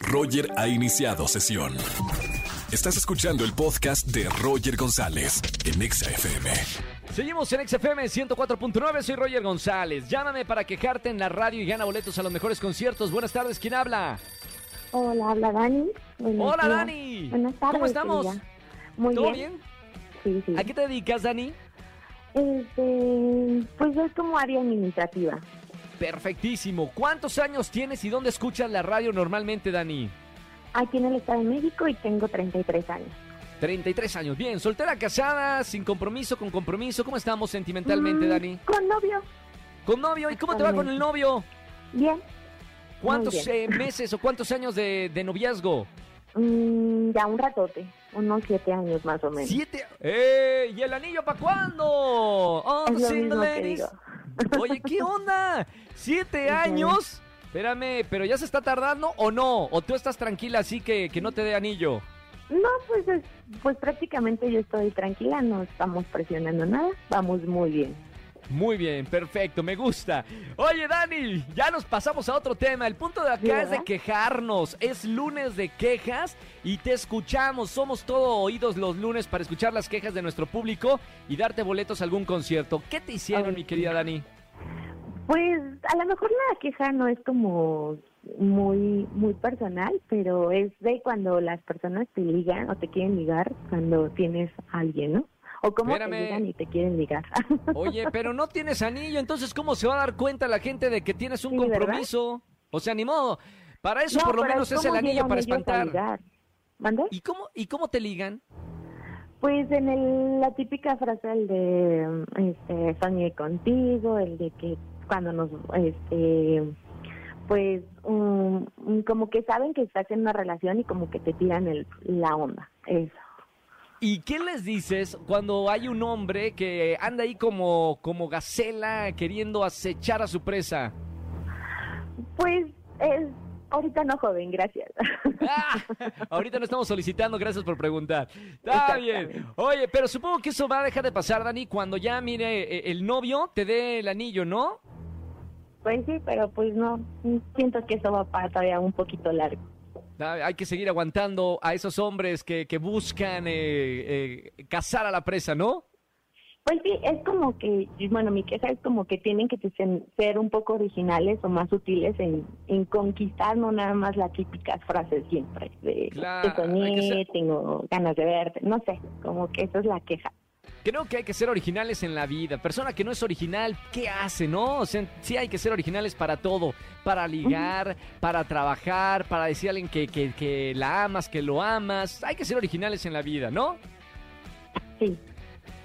Roger ha iniciado sesión. Estás escuchando el podcast de Roger González en Exa FM. Seguimos en XFM 104.9, soy Roger González. Llámame para quejarte en la radio y gana boletos a los mejores conciertos. Buenas tardes, ¿quién habla? Hola, habla Dani. Buenos Hola, días. Dani. Buenas tardes. ¿Cómo estamos? querida. Muy ¿Todo bien. bien? Sí, sí. ¿A qué te dedicas, Dani? Este, pues es como área administrativa. Perfectísimo. ¿Cuántos años tienes y dónde escuchas la radio normalmente, Dani? Aquí en el Estado de México y tengo 33 años. 33 años. Bien, soltera, casada, sin compromiso, con compromiso. ¿Cómo estamos sentimentalmente, Mm, Dani? Con novio. ¿Con novio? ¿Y cómo te va con el novio? Bien. ¿Cuántos bien. eh, meses o cuántos años de, de noviazgo? Mm, ya un ratote. Unos siete años más o menos. Siete. ¡Ey! ¿Y el anillo para cuándo? Oh, Es lo single mismo que ladies. digo. Oye, ¿qué onda? ¿Siete años? Espérame, ¿pero ya se está tardando o no? ¿O tú estás tranquila así que, que no te dé anillo? No, pues es- pues prácticamente yo estoy tranquila, no estamos presionando nada, vamos muy bien. Muy bien, perfecto, me gusta. Oye, Dani, ya nos pasamos a otro tema. El punto de acá Sí, es de quejarnos. Es lunes de quejas y te escuchamos. Somos todo oídos los lunes para escuchar las quejas de nuestro público y darte boletos a algún concierto. ¿Qué te hicieron, Ay, mi querida Dani? Pues a lo mejor la queja no es como muy muy personal, pero es de cuando las personas te ligan o te quieren ligar cuando tienes a alguien, ¿no? O cómo Espérame. te ligan y te quieren ligar. Oye, pero no tienes anillo, entonces ¿cómo se va a dar cuenta la gente de que tienes un Sí, ¿verdad? compromiso? O sea, ni modo. Para eso No, por lo menos es el anillo llegan para espantar. ¿Y cómo, ¿Y cómo te ligan? Pues en el, la típica frase el de este soñé contigo, el de que cuando nos este pues um, como que saben que estás en una relación y como que te tiran el, la onda. Eso. ¿Y qué les dices cuando hay un hombre que anda ahí como, como gacela queriendo acechar a su presa? Pues es ahorita no joven, gracias. Ah, ahorita no estamos solicitando, gracias por preguntar. Está bien. Oye, pero supongo que eso va a dejar de pasar, Dani, cuando ya mire eh, el novio te dé el anillo, ¿no? Pues sí, pero pues no, siento que eso va para todavía un poquito largo. Ah, Hay que seguir aguantando a esos hombres que, que buscan eh, eh, cazar a la presa, ¿no? Pues sí, es como que, bueno, mi queja es como que tienen que ser- un poco originales o más sutiles en, en conquistar, no nada más las típicas frases siempre, de Claro, te soñé, ser- tengo ganas de verte, no sé, como que esa es la queja. Creo que hay que ser originales en la vida. Persona que no es original, ¿qué hace, no? O sea, sí hay que ser originales para todo. Para ligar, para trabajar, para decir a alguien que, que, que la amas, que lo amas. Hay que ser originales en la vida, ¿no? Sí,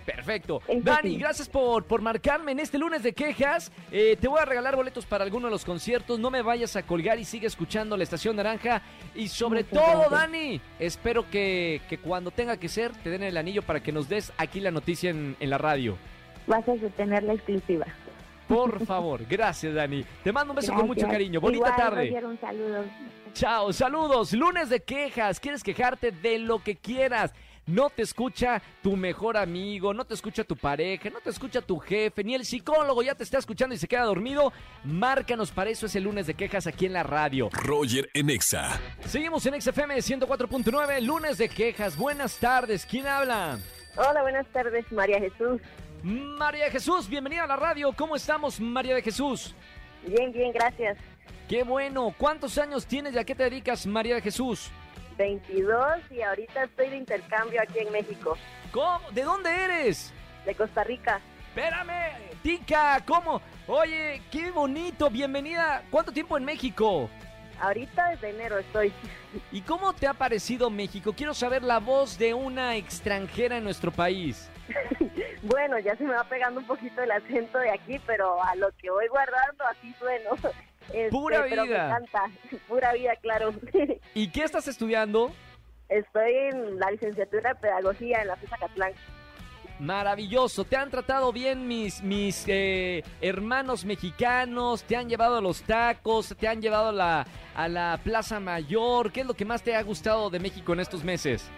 Perfecto. Dani, gracias por, por marcarme en este lunes de quejas. Eh, te voy a regalar boletos para alguno de los conciertos. No me vayas a colgar y sigue escuchando la Estación Naranja. Y sobre Muchas todo, gracias. Dani, espero que, que cuando tenga que ser, te den el anillo para que nos des aquí la noticia en, en la radio. vas a tener la exclusiva. Por favor, gracias, Dani. Te mando un beso con mucho cariño. Bonita Igual, tarde. Roger, un saludo. Chao, saludos. Lunes de quejas. ¿Quieres quejarte de lo que quieras? No te escucha tu mejor amigo, no te escucha tu pareja, no te escucha tu jefe, ni el psicólogo ya te está escuchando y se queda dormido. Márcanos para eso es el lunes de quejas aquí en la radio. Roger en Exa. Seguimos en XFM 104.9, lunes de quejas. Buenas tardes, ¿quién habla? Hola, buenas tardes, María Jesús. María Jesús, bienvenida a la radio. ¿Cómo estamos, María de Jesús? Bien, bien, gracias. Qué bueno. ¿Cuántos años tienes y a qué te dedicas, María de Jesús? 22 y ahorita estoy de intercambio aquí en México, ¿Cómo? ¿De dónde eres? de Costa Rica. Espérame, Tica, ¿cómo? Oye, qué bonito, bienvenida. ¿Cuánto tiempo en México? Ahorita desde enero estoy. ¿Y cómo te ha parecido México? Quiero saber la voz de una extranjera en nuestro país. Bueno, ya se me va pegando un poquito el acento de aquí, pero a lo que voy guardando así sueno. Este, Pura Pero me vida. encanta, pura vida, claro. ¿Y qué estás estudiando? Estoy en la licenciatura de Pedagogía en la FESA Catlán. Maravilloso, te han tratado bien mis, mis eh, hermanos mexicanos, te han llevado a los tacos, te han llevado a la, a la Plaza Mayor. ¿Qué es lo que más te ha gustado de México en estos meses?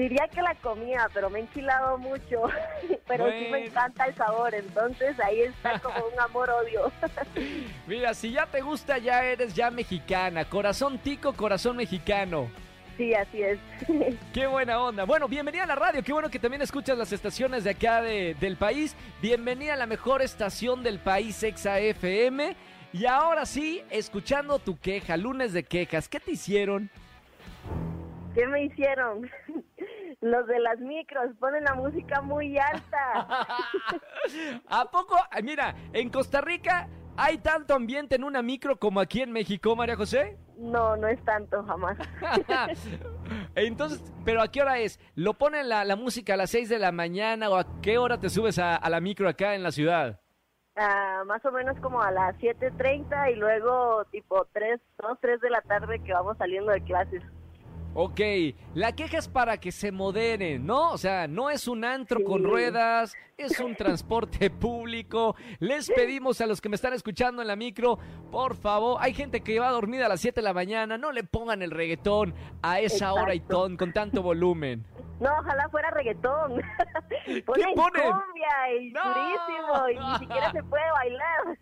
Diría que la comía, pero me he enchilado mucho. Pero sí me encanta el sabor, entonces ahí está como un amor-odio. Mira, si ya te gusta, ya eres ya mexicana. Corazón tico, corazón mexicano. Sí, así es. Qué buena onda. Bueno, bienvenida a la radio. Qué bueno que también escuchas las estaciones de acá de- del país. Bienvenida a la mejor estación del país, Exa FM. Y ahora sí, escuchando tu queja, lunes de quejas. ¿Qué te hicieron? ¿Qué me hicieron? Los de las micros ponen la música muy alta. ¿A poco? Mira, en Costa Rica hay tanto ambiente en una micro como aquí en México, María José. No, no es tanto, jamás. Entonces, ¿pero a qué hora es? ¿Lo ponen la, la música a las 6 de la mañana o a qué hora te subes a, a la micro acá en la ciudad? Ah, más o menos como a las 7.30 y luego tipo 3, 2, 3 de la tarde que vamos saliendo de clases. Ok, la queja es para que se moderen, ¿no? O sea, no es un antro con ruedas, es un transporte público. Les pedimos a los que me están escuchando en la micro, por favor, hay gente que va dormida a las 7 de la mañana, no le pongan el reggaetón a esa hora y ton, con tanto volumen. No, ojalá fuera reggaetón. Ponen ponen? cumbia y No. durísimo y ni siquiera se puede bailar.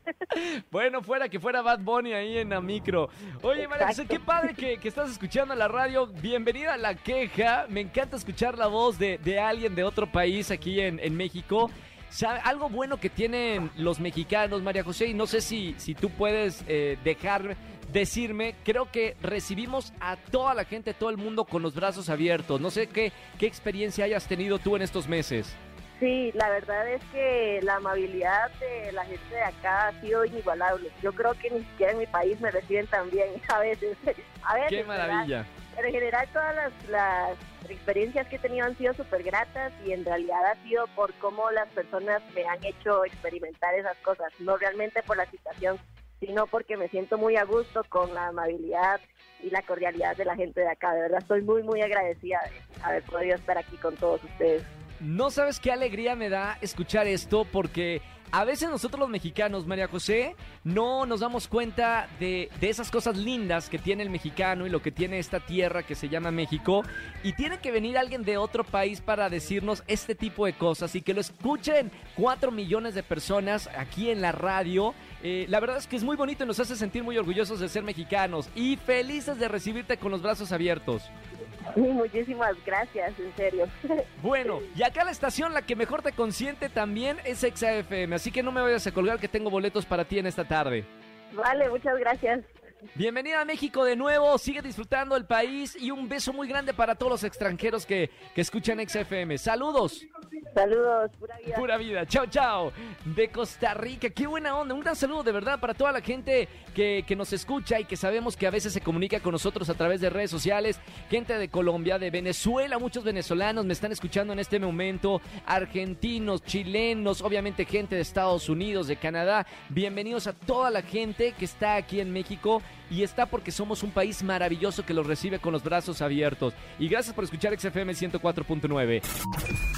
Bueno, fuera que fuera Bad Bunny ahí en la micro. Oye, María José, Exacto. qué padre que, que estás escuchando la radio. Bienvenida a La Queja. Me encanta escuchar la voz de, de alguien de otro país aquí en, en México. ¿Sabe? Algo bueno que tienen los mexicanos, María José, y no sé si, si tú puedes eh, dejar decirme, creo que recibimos a toda la gente, todo el mundo con los brazos abiertos. No sé qué, qué experiencia hayas tenido tú en estos meses. Sí, la verdad es que la amabilidad de la gente de acá ha sido inigualable. Yo creo que ni siquiera en mi país me reciben tan bien a veces. A veces Qué maravilla. En general todas las, experiencias que he tenido han sido súper gratas y en realidad ha sido por cómo las personas me han hecho experimentar esas cosas, no realmente por la situación, sino porque me siento muy a gusto con la amabilidad y la cordialidad de la gente de acá. De verdad estoy muy, muy agradecida de haber podido estar aquí con todos ustedes. No sabes qué alegría me da escuchar esto porque a veces nosotros los mexicanos, María José, no nos damos cuenta de, de esas cosas lindas que tiene el mexicano y lo que tiene esta tierra que se llama México. Y tiene que venir alguien de otro país para decirnos este tipo de cosas y que lo escuchen cuatro millones de personas aquí en la radio. Eh, la verdad es que es muy bonito y nos hace sentir muy orgullosos de ser mexicanos y felices de recibirte con los brazos abiertos. Muchísimas gracias, en serio. Bueno, y acá la estación, la que mejor te consiente también es XAFM, así que no me vayas a colgar que tengo boletos para ti en esta tarde. Vale, muchas gracias. Bienvenida a México de nuevo, sigue disfrutando el país y un beso muy grande para todos los extranjeros que, que escuchan XFM. Saludos, Saludos, pura vida. pura vida, chao, chao, de Costa Rica, qué buena onda, un gran saludo de verdad para toda la gente que, que nos escucha y que sabemos que a veces se comunica con nosotros a través de redes sociales, gente de Colombia, de Venezuela, muchos venezolanos me están escuchando en este momento, argentinos, chilenos, obviamente gente de Estados Unidos, de Canadá, bienvenidos a toda la gente que está aquí en México y está porque somos un país maravilloso que los recibe con los brazos abiertos. Y gracias por escuchar XFM 104.9.